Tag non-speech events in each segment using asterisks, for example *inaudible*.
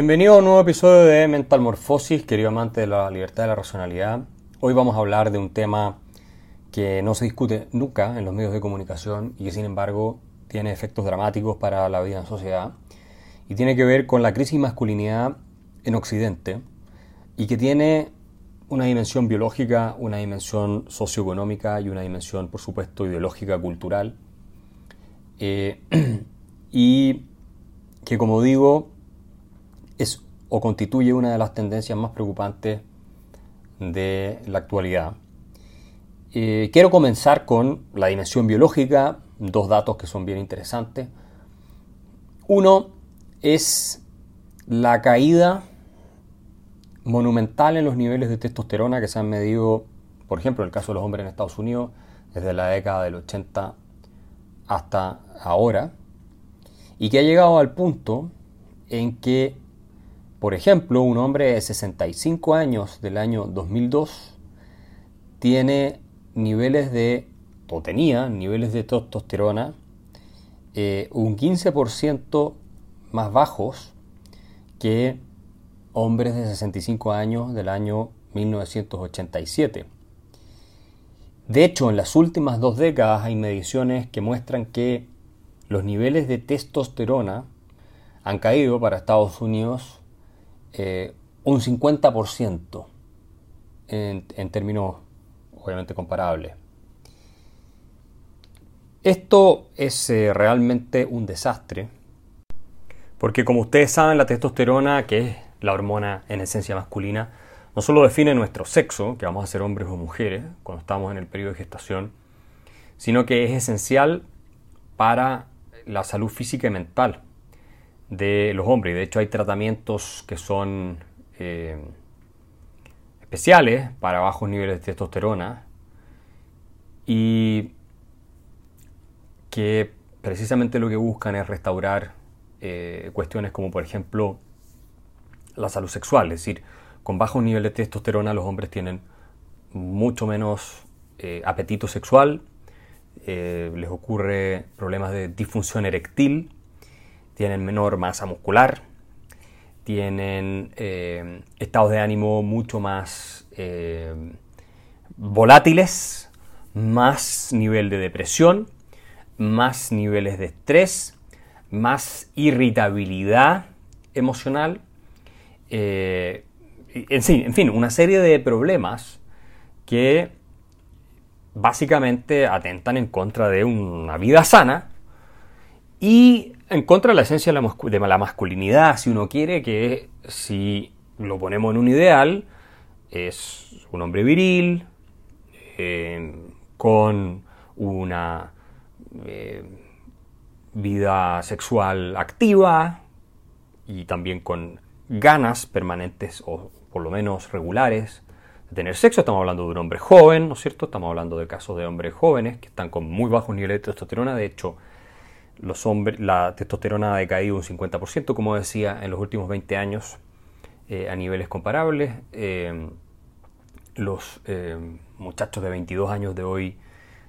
Bienvenido a un nuevo episodio de Mental Morfosis, querido amante de la libertad y la racionalidad. Hoy vamos a hablar de un tema que no se discute nunca en los medios de comunicación y que sin embargo tiene efectos dramáticos para la vida en sociedad y tiene que ver con la crisis masculinidad en Occidente y que tiene una dimensión biológica, una dimensión socioeconómica y una dimensión, por supuesto, ideológica, cultural. Eh, *clears throat* y que, como digo, es o constituye una de las tendencias más preocupantes de la actualidad. Eh, quiero comenzar con la dimensión biológica, dos datos que son bien interesantes. Uno es la caída monumental en los niveles de testosterona que se han medido, por ejemplo, en el caso de los hombres en Estados Unidos, desde la década del 80 hasta ahora, y que ha llegado al punto en que, por ejemplo, un hombre de 65 años del año 2002 tiene niveles de, o tenía niveles de testosterona eh, un 15% más bajos que hombres de 65 años del año 1987. De hecho, en las últimas dos décadas hay mediciones que muestran que los niveles de testosterona han caído para Estados Unidos eh, un 50% en, en términos obviamente comparables. Esto es eh, realmente un desastre, porque como ustedes saben, la testosterona, que es la hormona en esencia masculina, no solo define nuestro sexo, que vamos a ser hombres o mujeres cuando estamos en el periodo de gestación, sino que es esencial para la salud física y mental de los hombres. De hecho, hay tratamientos que son eh, especiales para bajos niveles de testosterona y que precisamente lo que buscan es restaurar eh, cuestiones como, por ejemplo, la salud sexual, es decir, con bajo nivel de testosterona los hombres tienen mucho menos eh, apetito sexual, les ocurre problemas de disfunción eréctil, tienen menor masa muscular, tienen eh, estados de ánimo mucho más volátiles, más nivel de depresión, más niveles de estrés, más irritabilidad emocional eh, en, fin, en fin, una serie de problemas que básicamente atentan en contra de una vida sana y en contra de la esencia de la, masculinidad, si uno quiere, que si lo ponemos en un ideal, es un hombre viril, eh, con una eh, vida sexual activa y también con ganas permanentes o por lo menos regulares de tener sexo. Estamos hablando de un hombre joven, ¿no es cierto? Estamos hablando de casos de hombres jóvenes que están con muy bajos niveles de testosterona. De hecho, los hombres, la testosterona ha decaído un 50%, como decía, en los últimos 20 años eh, a niveles comparables. Eh, los eh, muchachos de 22 años de hoy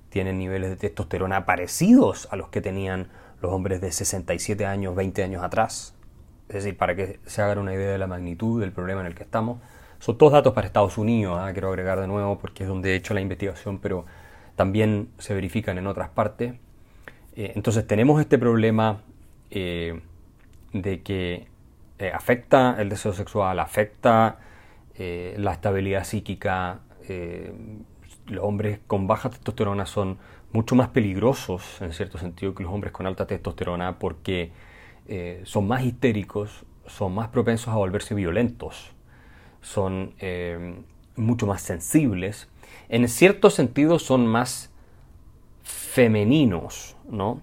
tienen niveles de testosterona parecidos a los que tenían los hombres de 67 años, 20 años atrás. Es decir, para que se hagan una idea de la magnitud del problema en el que estamos. Son todos datos para Estados Unidos, ¿ah? quiero agregar de nuevo porque es donde he hecho la investigación, pero también se verifican en otras partes. Eh, entonces tenemos este problema eh, de que eh, afecta el deseo sexual, afecta la estabilidad psíquica. los hombres con baja testosterona son mucho más peligrosos en cierto sentido que los hombres con alta testosterona porque son más histéricos, son más propensos a volverse violentos, son mucho más sensibles, en cierto sentido son más femeninos, ¿no?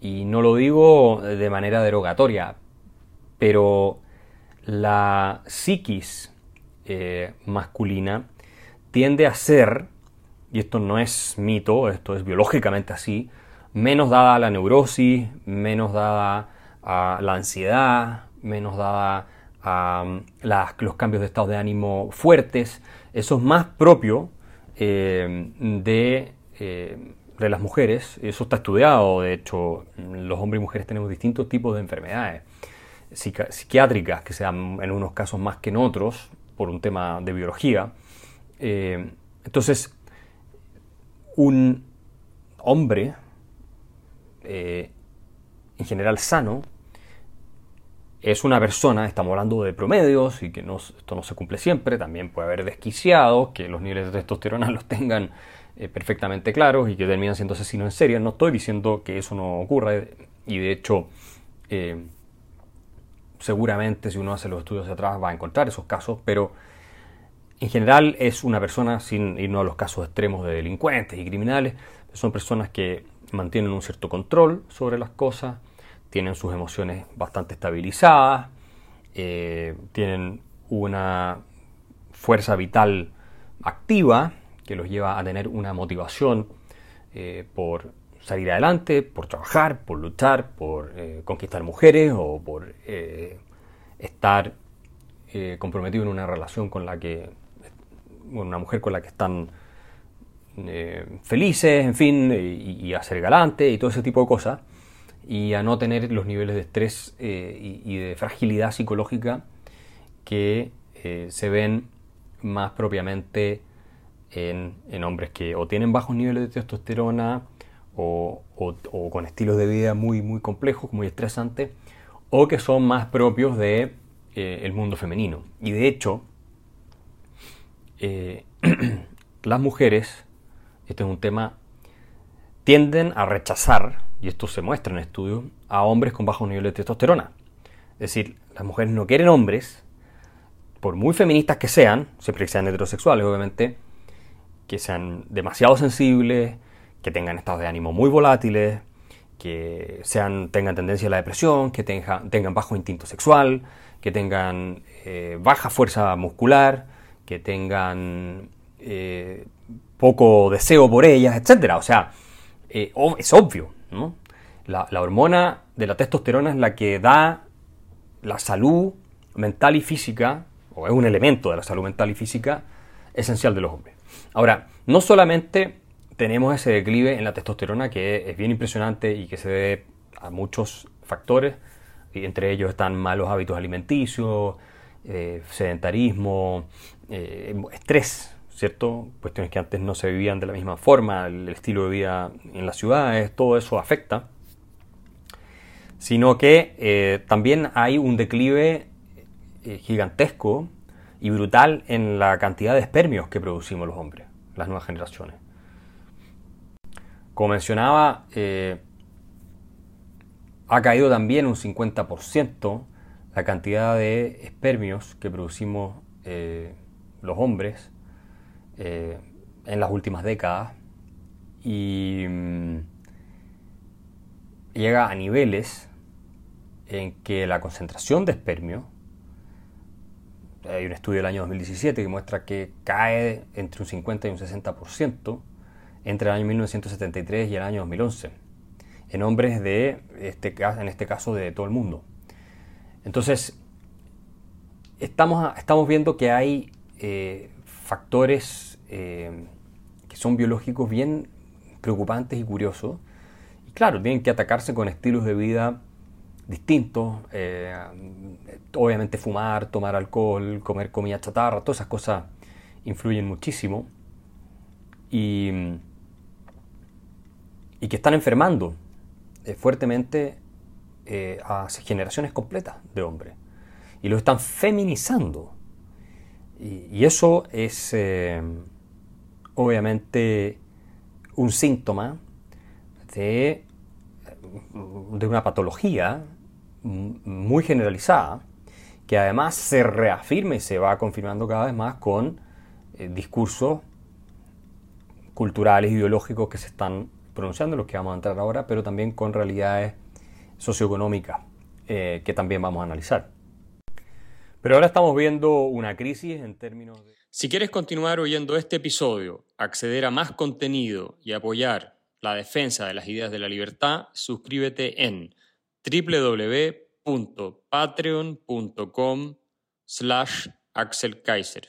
Y no lo digo de manera derogatoria, pero la psiquis eh, masculina tiende a ser, y esto no es mito, esto es biológicamente así, menos dada a la neurosis, menos dada a la ansiedad, menos dada a um, los cambios de estado de ánimo fuertes. Eso es más propio eh, de, eh, de, las mujeres. Eso está estudiado. De hecho, los hombres y mujeres tenemos distintos tipos de enfermedades. psiquiátricas, que sean en unos casos más que en otros, por un tema de biología. Eh, entonces, un hombre, eh, en general sano, es una persona, estamos hablando de promedios y que no, esto no se cumple siempre, también puede haber desquiciados, que los niveles de testosterona *laughs* los tengan eh, perfectamente claros y que terminan siendo asesinos en serie. No estoy diciendo que eso no ocurra y de hecho eh, seguramente si uno hace los estudios de atrás va a encontrar esos casos, pero en general es una persona, sin irnos a los casos extremos de delincuentes y criminales, son personas que mantienen un cierto control sobre las cosas, tienen sus emociones bastante estabilizadas, eh, tienen una fuerza vital activa que los lleva a tener una motivación eh, por salir adelante, por trabajar, por luchar, por eh, conquistar mujeres o por estar comprometido en una relación con la que, una mujer con la que están felices, en fin, y, y a ser galante y todo ese tipo de cosas y a no tener los niveles de estrés eh, y, de fragilidad psicológica que eh, se ven más propiamente en, hombres que o tienen bajos niveles de testosterona o, con estilos de vida muy, muy complejos, muy estresantes, o que son más propios del de, eh, mundo femenino. Y de hecho, *clears throat* las mujeres, este es un tema, tienden a rechazar y esto se muestra en estudios, a hombres con bajos niveles de testosterona. Es decir, las mujeres no quieren hombres, por muy feministas que sean, siempre que sean heterosexuales obviamente, que sean demasiado sensibles, que tengan estados de ánimo muy volátiles, que sean, tengan tendencia a la depresión, que tengan bajo instinto sexual, que tengan eh, baja fuerza muscular, que tengan eh, poco deseo por ellas, etc. O sea, eh, es obvio, la, hormona de la testosterona es la que da la salud mental y física, o es un elemento de la salud mental y física esencial de los hombres. Ahora, no solamente tenemos ese declive en la testosterona que es bien impresionante y que se debe a muchos factores, y entre ellos están malos hábitos alimenticios, eh, sedentarismo, eh, estrés, ¿cierto? Cuestiones que antes no se vivían de la misma forma, el estilo de vida en las ciudades, todo eso afecta. Sino que eh, también hay un declive gigantesco y brutal en la cantidad de espermios que producimos los hombres, las nuevas generaciones. Como mencionaba, eh, ha caído también un 50% la cantidad de espermios que producimos los hombres eh, en las últimas décadas y mm, llega a niveles en que la concentración de espermio, hay un estudio del año 2017 que muestra que cae entre un 50 y un 60% entre el año 1973 y el año 2011, en hombres de este, en este caso de todo el mundo. Entonces, estamos, estamos viendo que hay eh, factores eh, que son biológicos bien preocupantes y curiosos. Y claro, tienen que atacarse con estilos de vida distintos. Eh, obviamente fumar, tomar alcohol, comer comida chatarra, todas esas cosas influyen muchísimo. Y, y que están enfermando eh, fuertemente a generaciones completas de hombres. Y lo están feminizando. Y, eso es obviamente un síntoma de, de una patología muy generalizada que además se reafirma y se va confirmando cada vez más con eh, discursos culturales, ideológicos que se están pronunciando, los que vamos a entrar ahora, pero también con realidades socioeconómicas eh, que también vamos a analizar. Pero ahora estamos viendo una crisis en términos de... Si quieres continuar oyendo este episodio, acceder a más contenido y apoyar la defensa de las ideas de la libertad, suscríbete en www.patreon.com slash Axel Kaiser.